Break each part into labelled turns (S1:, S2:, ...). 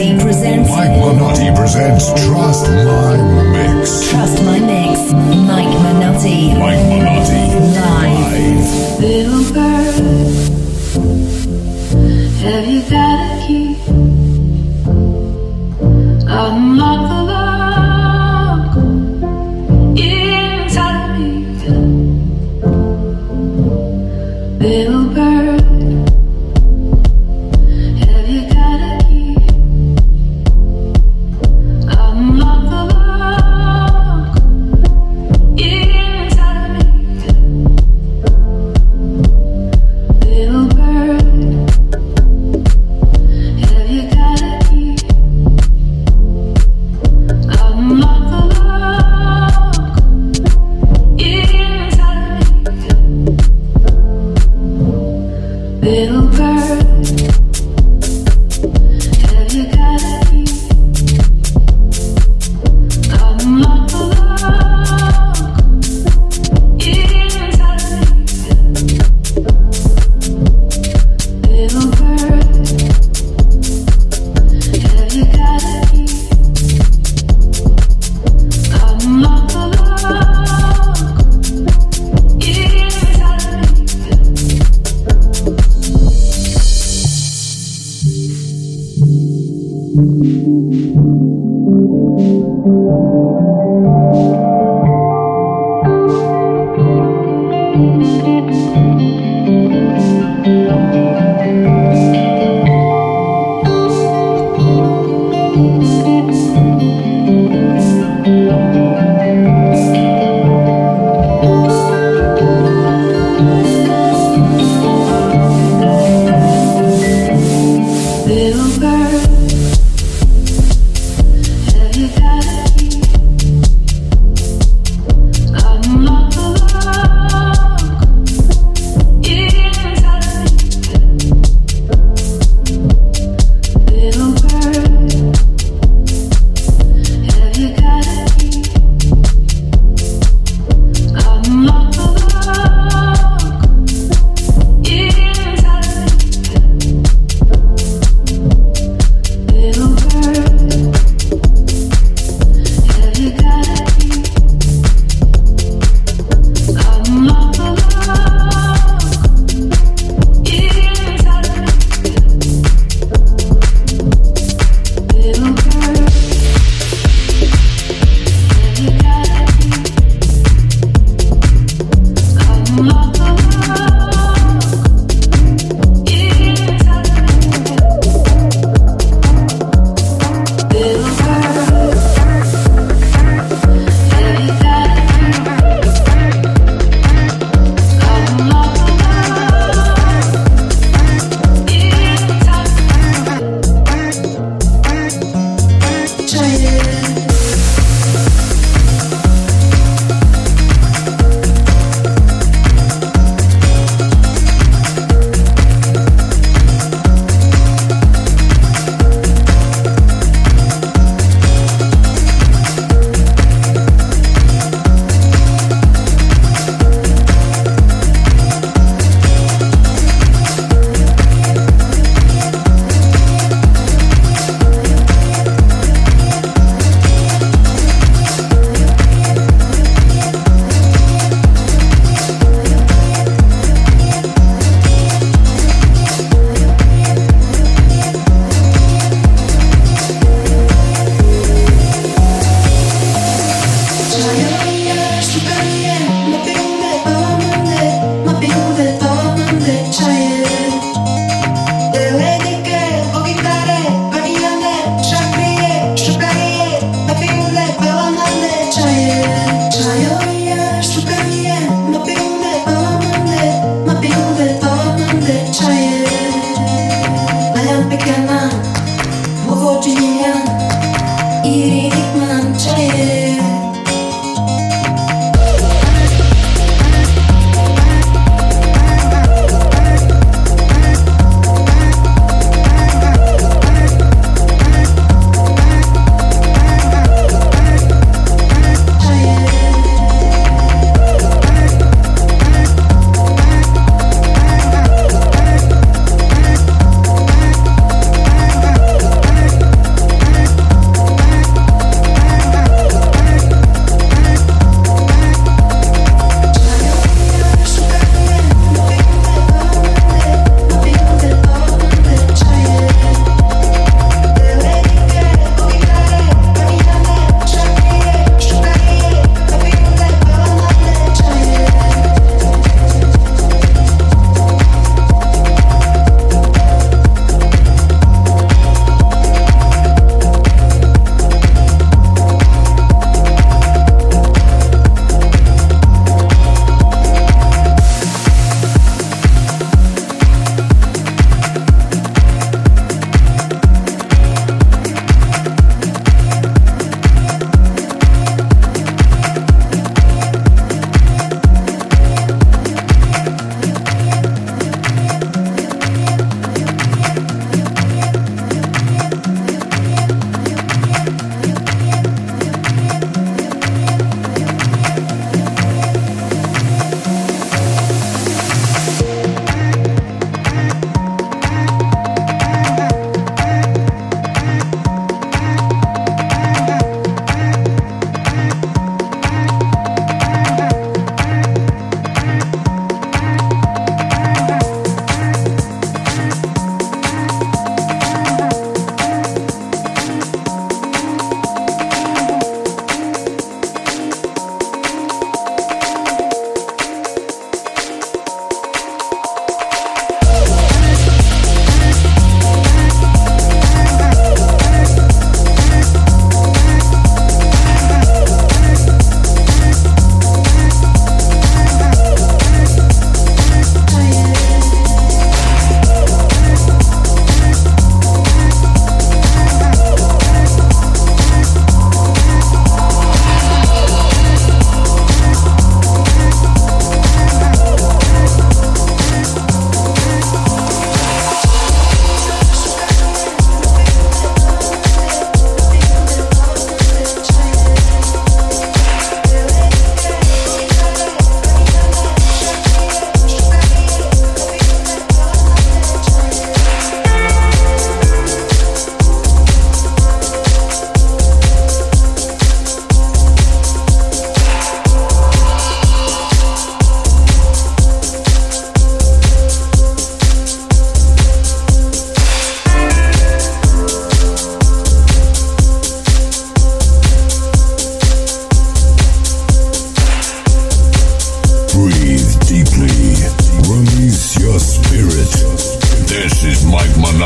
S1: Minotti presents.
S2: Mike Minotti presents Trust My Mix.
S1: Trust My Mix. Mike Manotti.
S2: Mike Manotti.
S1: Live.
S3: Live. Little girl.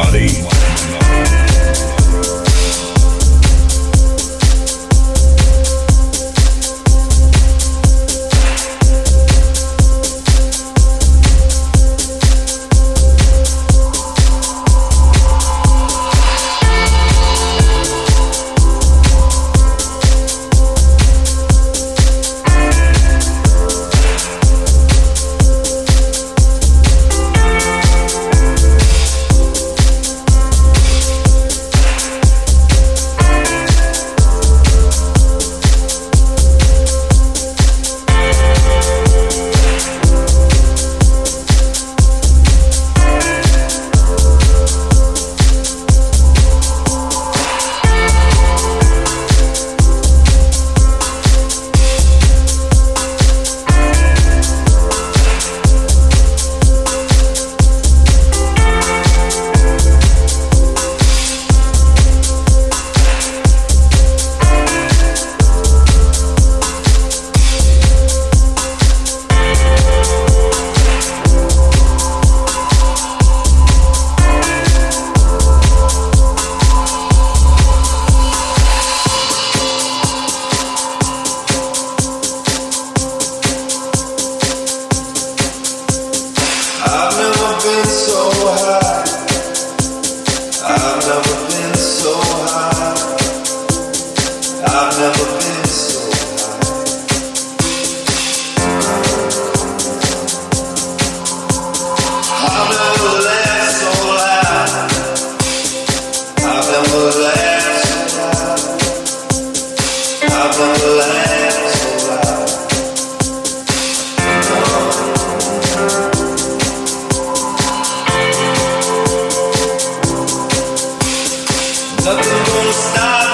S3: body.
S4: Minotti.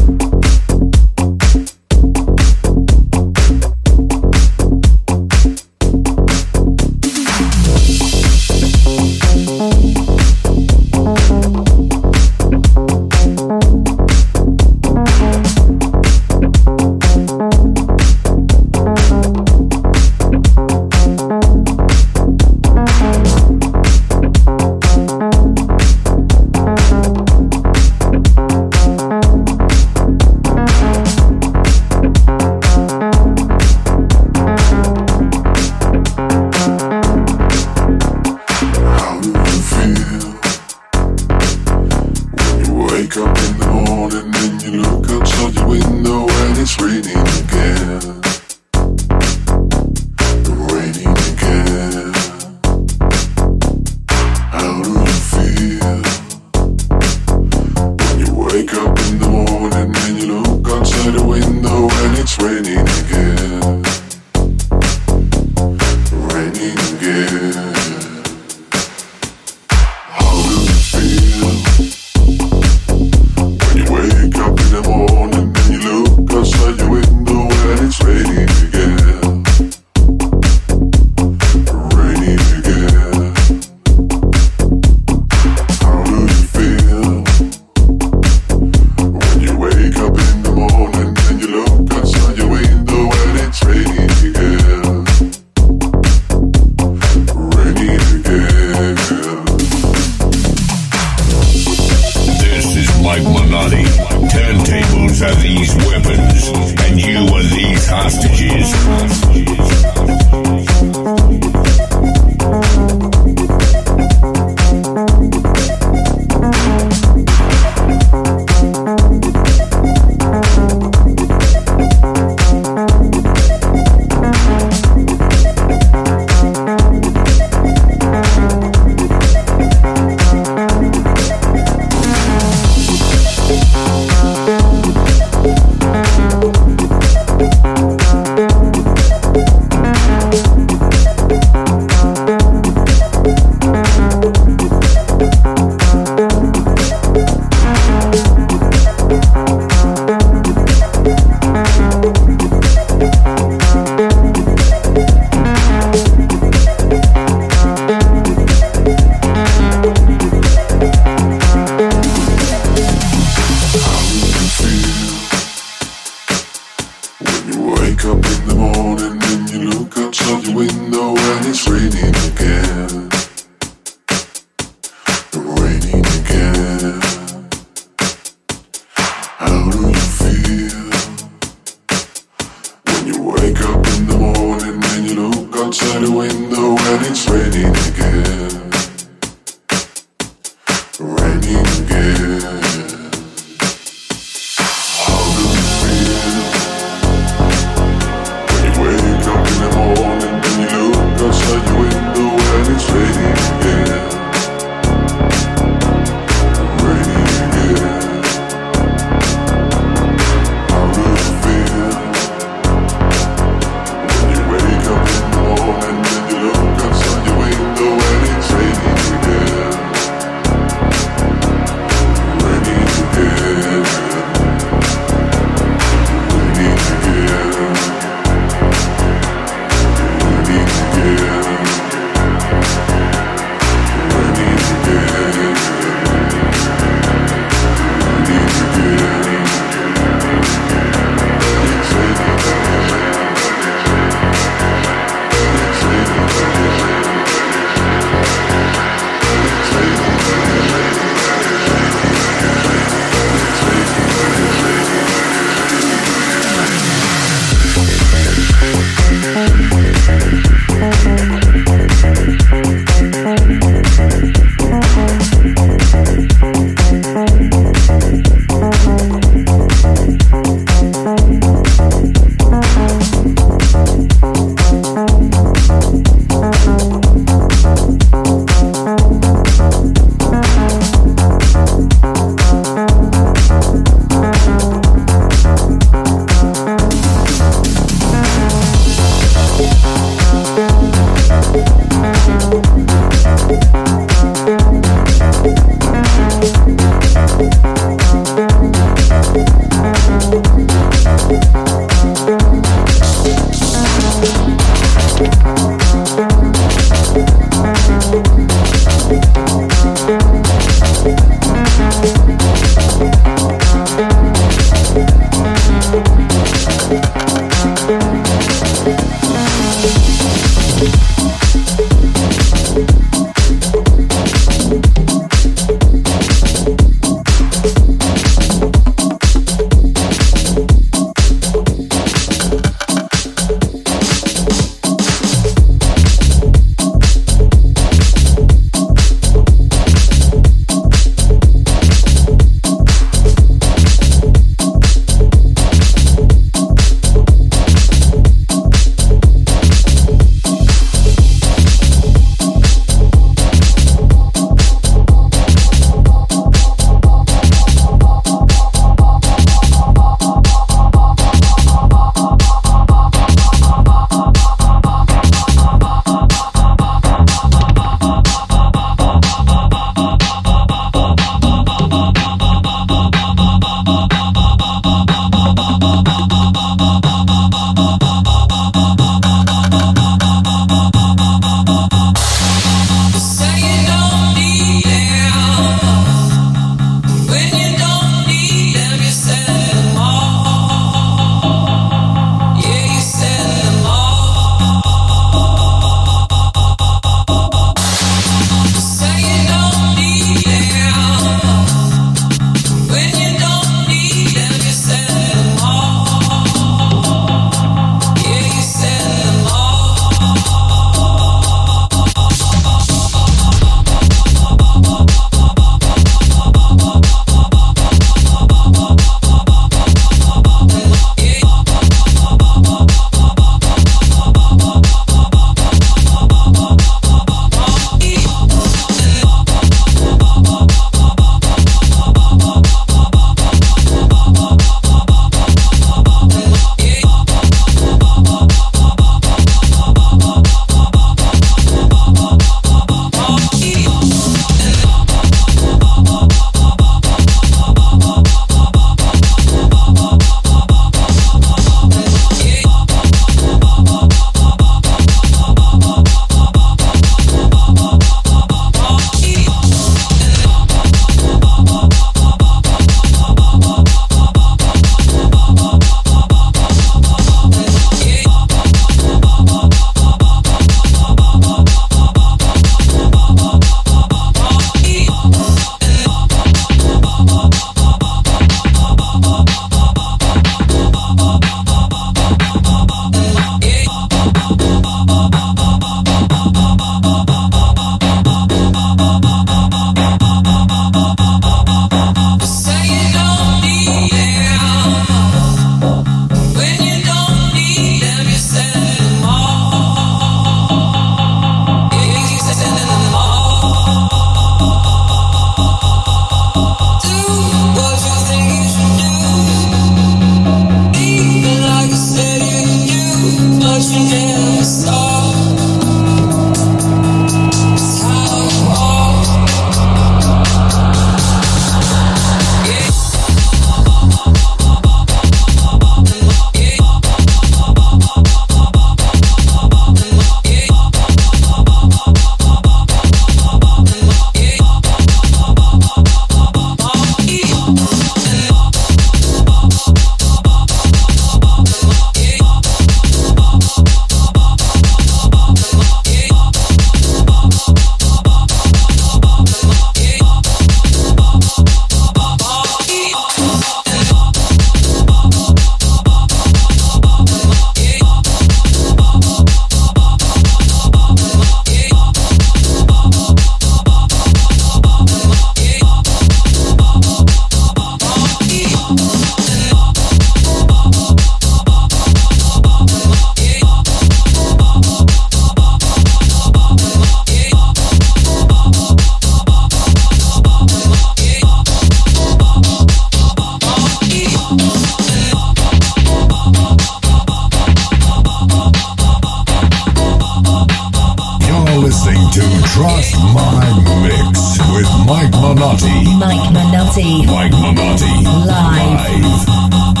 S5: Mike.
S2: Mike Manotti.
S3: Live.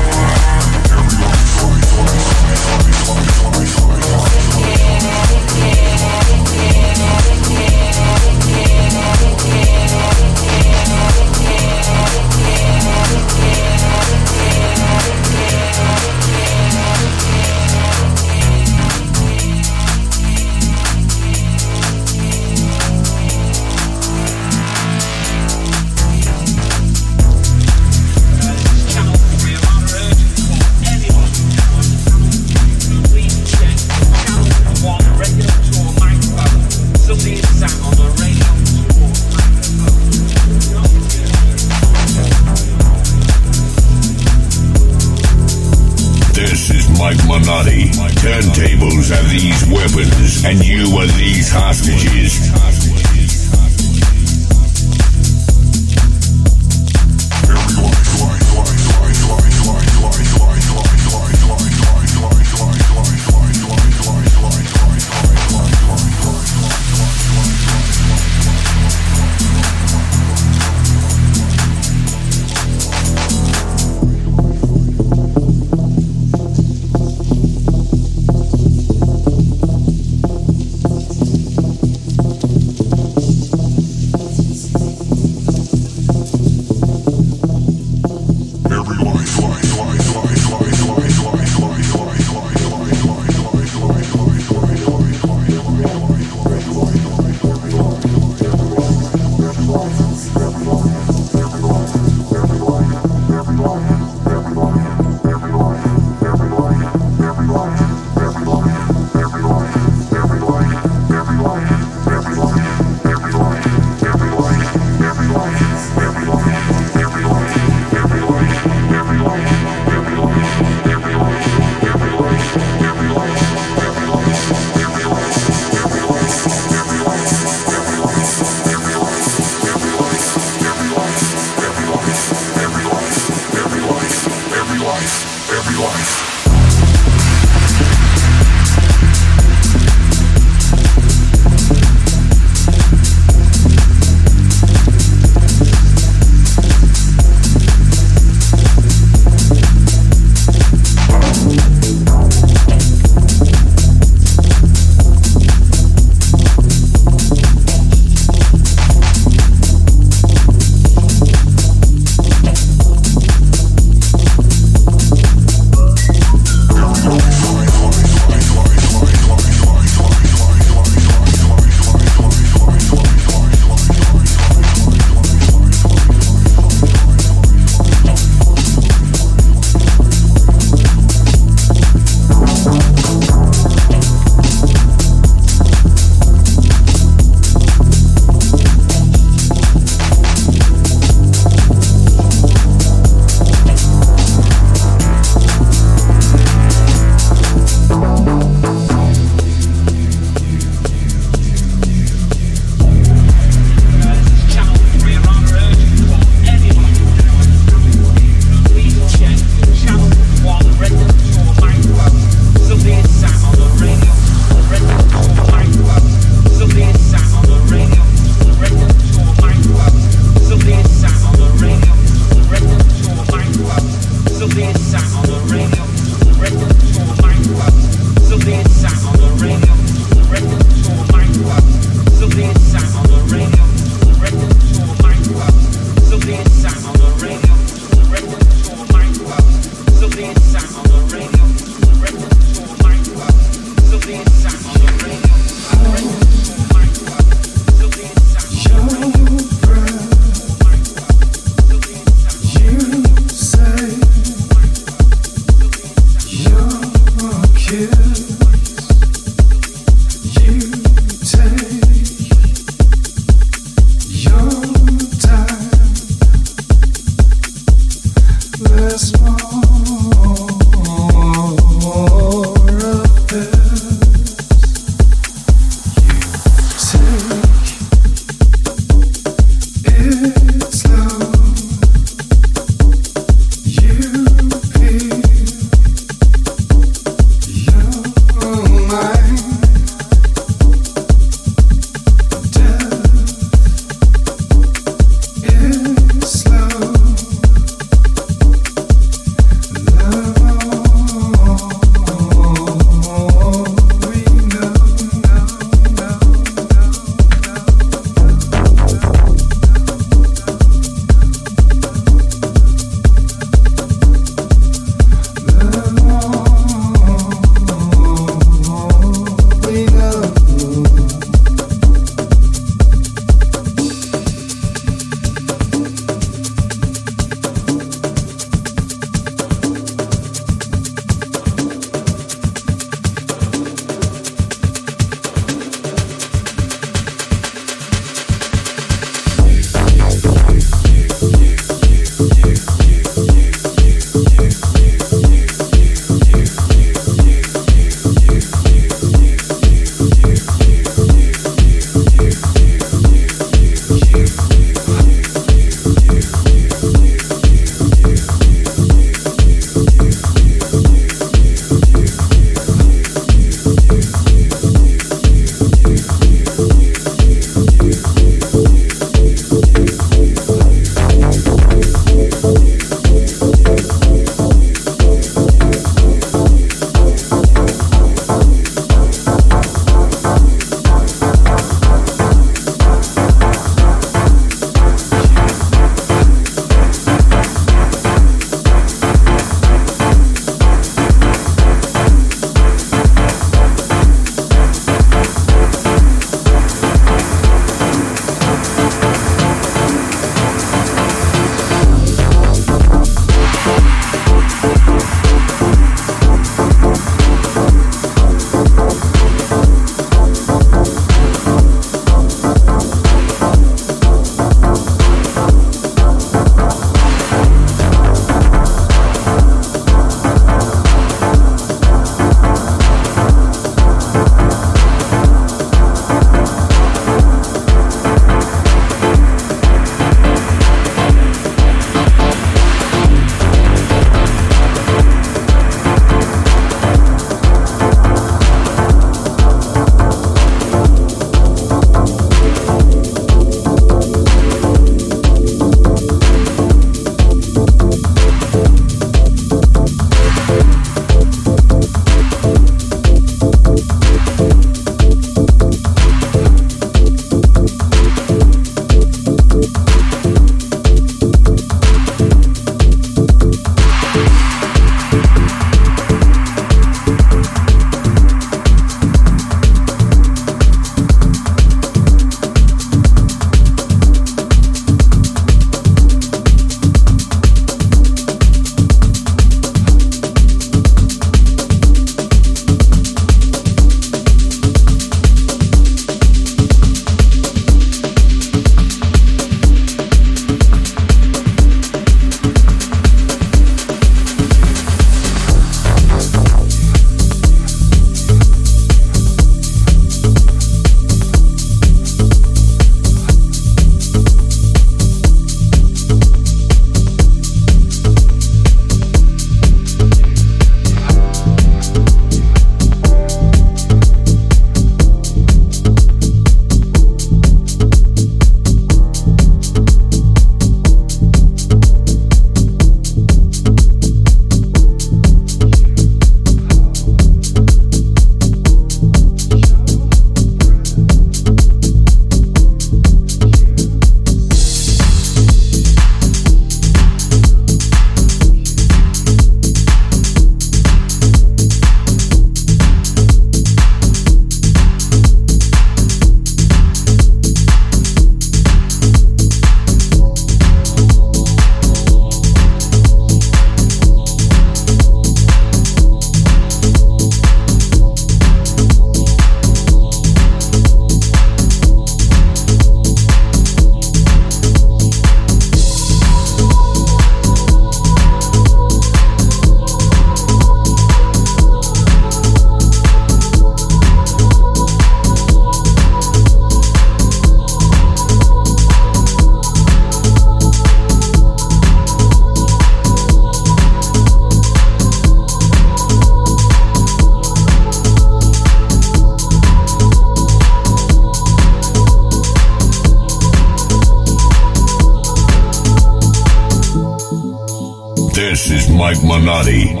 S2: Mike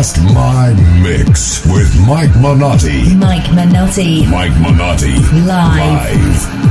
S2: Trust My Mix with Mike Manotti.
S1: Mike Manotti.
S2: Mike Manotti.
S1: Live.
S2: Live.